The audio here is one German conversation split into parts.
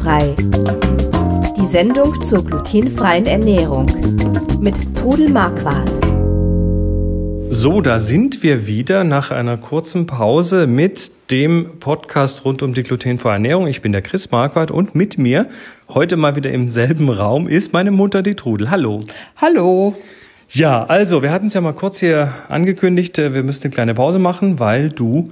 Glutenfrei. Die Sendung zur glutenfreien Ernährung mit Trudel Marquardt. So, da sind wir wieder nach einer kurzen Pause mit dem Podcast rund um die glutenfreie Ernährung. Ich bin der Chris Marquardt und mit mir heute mal wieder im selben Raum ist meine Mutter, die Trudel. Hallo. Hallo. Ja, also, wir hatten es ja mal kurz hier angekündigt, äh, wir müssten eine kleine Pause machen, weil du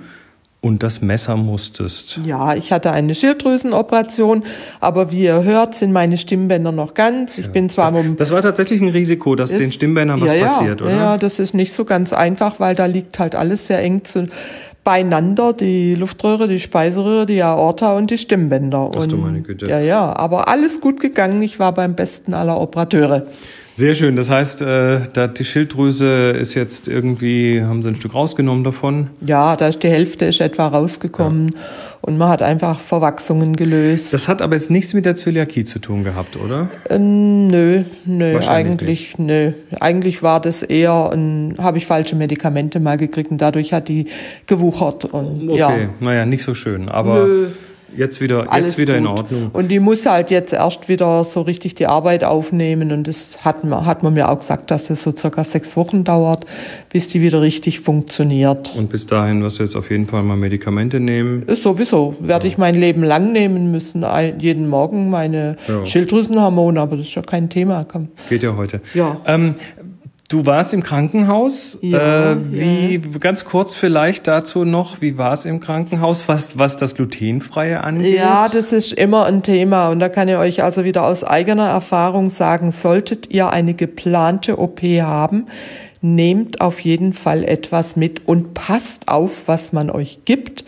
und das Messer musstest. Ja, ich hatte eine Schilddrüsenoperation, aber wie ihr hört, sind meine Stimmbänder noch ganz. Ich ja. bin zwar das, das war tatsächlich ein Risiko, dass ist, den Stimmbändern was ja, passiert, oder? Ja, das ist nicht so ganz einfach, weil da liegt halt alles sehr eng zu, beieinander, die Luftröhre, die Speiseröhre, die Aorta und die Stimmbänder. Ach du meine Güte. Ja, ja, aber alles gut gegangen. Ich war beim besten aller Operateure. Sehr schön. Das heißt, äh, da die Schilddrüse ist jetzt irgendwie, haben sie ein Stück rausgenommen davon? Ja, da ist die Hälfte ist etwa rausgekommen ja. Und man hat einfach Verwachsungen gelöst. Das hat aber jetzt nichts mit der Zöliakie zu tun gehabt, oder? Ähm, nö, nö, eigentlich, nicht. nö. Eigentlich war das eher habe ich falsche Medikamente mal gekriegt und dadurch hat die gewuchert und okay. ja. naja, nicht so schön, aber. Nö. Jetzt wieder, Alles jetzt wieder gut. in Ordnung. Und die muss halt jetzt erst wieder so richtig die Arbeit aufnehmen. Und das hat man, hat man mir auch gesagt, dass es so circa sechs Wochen dauert, bis die wieder richtig funktioniert. Und bis dahin wirst du jetzt auf jeden Fall mal Medikamente nehmen? Ist sowieso. Werde ja. ich mein Leben lang nehmen müssen. Jeden Morgen meine ja. Schilddrüsenhormone, aber das ist ja kein Thema. Komm. Geht ja heute. Ja. Ähm, Du warst im Krankenhaus. Ja, äh, wie ja. ganz kurz vielleicht dazu noch, wie war es im Krankenhaus, was, was das glutenfreie angeht? Ja, das ist immer ein Thema und da kann ich euch also wieder aus eigener Erfahrung sagen, solltet ihr eine geplante OP haben, nehmt auf jeden Fall etwas mit und passt auf, was man euch gibt.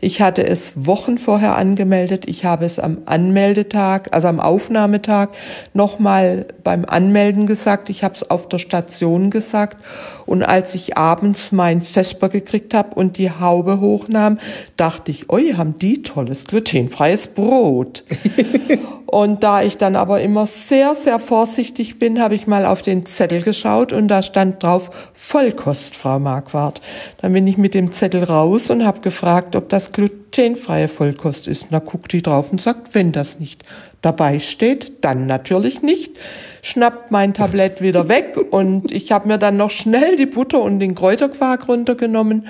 Ich hatte es Wochen vorher angemeldet. Ich habe es am Anmeldetag, also am Aufnahmetag, nochmal beim Anmelden gesagt. Ich habe es auf der Station gesagt. Und als ich abends mein Vesper gekriegt habe und die Haube hochnahm, dachte ich, oh, haben die tolles glutenfreies Brot. und da ich dann aber immer sehr, sehr vorsichtig bin, habe ich mal auf den Zettel geschaut und da stand drauf Vollkost, Frau Marquardt. Dann bin ich mit dem Zettel raus und habe gefragt, ob das glutenfreie Vollkost ist. Da guckt die drauf und sagt, wenn das nicht dabei steht, dann natürlich nicht schnappt mein Tablett wieder weg und ich habe mir dann noch schnell die Butter und den Kräuterquark runtergenommen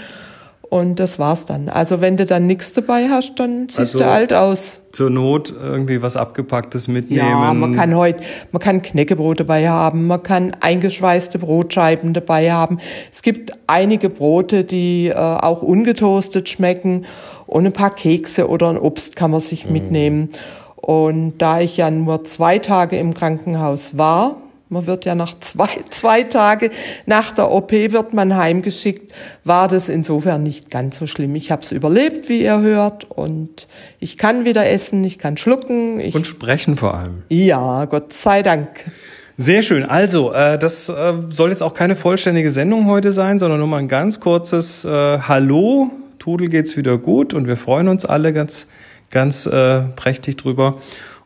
und das war's dann. Also wenn du dann nichts dabei hast, dann siehst also, du alt aus. Zur Not irgendwie was abgepacktes mitnehmen. Ja, man kann heute, man kann Knäckebrot dabei haben, man kann eingeschweißte Brotscheiben dabei haben. Es gibt einige Brote, die äh, auch ungetoastet schmecken und ein paar Kekse oder ein Obst kann man sich mhm. mitnehmen. Und da ich ja nur zwei Tage im Krankenhaus war, man wird ja nach zwei, zwei Tage nach der OP wird man heimgeschickt, war das insofern nicht ganz so schlimm. Ich habe es überlebt, wie ihr hört, und ich kann wieder essen, ich kann schlucken. Ich, und sprechen vor allem. Ja, Gott sei Dank. Sehr schön. Also, äh, das äh, soll jetzt auch keine vollständige Sendung heute sein, sondern nur mal ein ganz kurzes äh, Hallo. Tudel geht's wieder gut und wir freuen uns alle ganz ganz äh, prächtig drüber.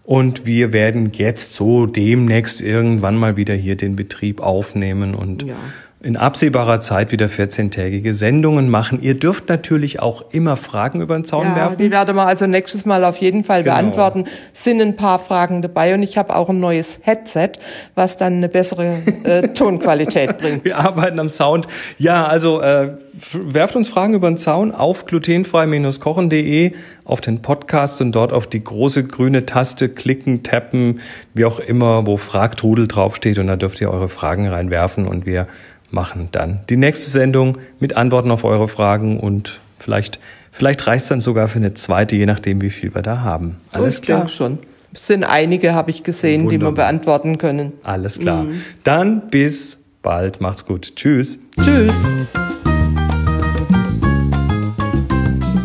Und wir werden jetzt so demnächst irgendwann mal wieder hier den Betrieb aufnehmen und ja in absehbarer Zeit wieder 14-tägige Sendungen machen. Ihr dürft natürlich auch immer Fragen über den Zaun ja, werfen. Die werden wir also nächstes Mal auf jeden Fall genau. beantworten. Sind ein paar Fragen dabei und ich habe auch ein neues Headset, was dann eine bessere äh, Tonqualität bringt. Wir arbeiten am Sound. Ja, also äh, werft uns Fragen über den Zaun auf glutenfrei-kochen.de auf den Podcast und dort auf die große grüne Taste klicken, tappen, wie auch immer, wo Fragtrudel draufsteht und da dürft ihr eure Fragen reinwerfen und wir machen dann die nächste Sendung mit Antworten auf eure Fragen und vielleicht, vielleicht reicht dann sogar für eine zweite, je nachdem, wie viel wir da haben. Alles klar? Ja, schon. Es sind einige, habe ich gesehen, Wunderbar. die wir beantworten können. Alles klar. Mhm. Dann bis bald. Macht's gut. Tschüss. Tschüss.